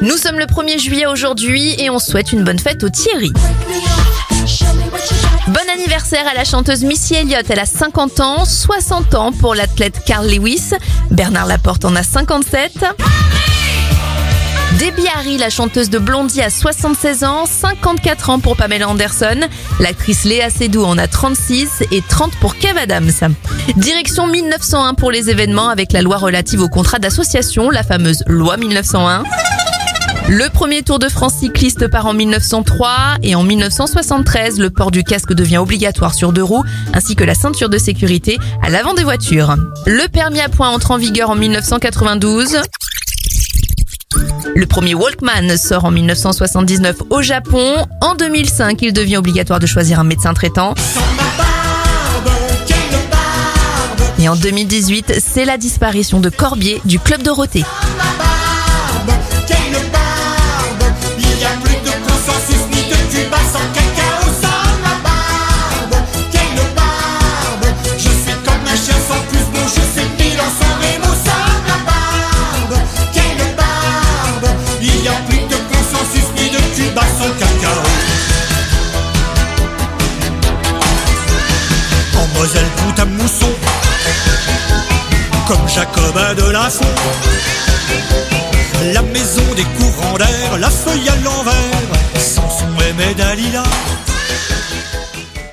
Nous sommes le 1er juillet aujourd'hui et on souhaite une bonne fête au Thierry. Bon anniversaire à la chanteuse Missy Elliott, elle a 50 ans, 60 ans pour l'athlète Carl Lewis, Bernard Laporte en a 57. Debbie Harry, la chanteuse de Blondie, a 76 ans, 54 ans pour Pamela Anderson. L'actrice Léa Seydoux en a 36 et 30 pour Kev Adams. Direction 1901 pour les événements avec la loi relative au contrat d'association, la fameuse loi 1901. Le premier Tour de France cycliste part en 1903 et en 1973, le port du casque devient obligatoire sur deux roues ainsi que la ceinture de sécurité à l'avant des voitures. Le permis à points entre en vigueur en 1992. Le premier Walkman sort en 1979 au Japon. En 2005, il devient obligatoire de choisir un médecin traitant. Et en 2018, c'est la disparition de Corbier du Club Dorothée. En Moselle tout à mousson, comme Jacob de la Font. La maison des courants d'air, la feuille à l'envers, Samson et Dalila.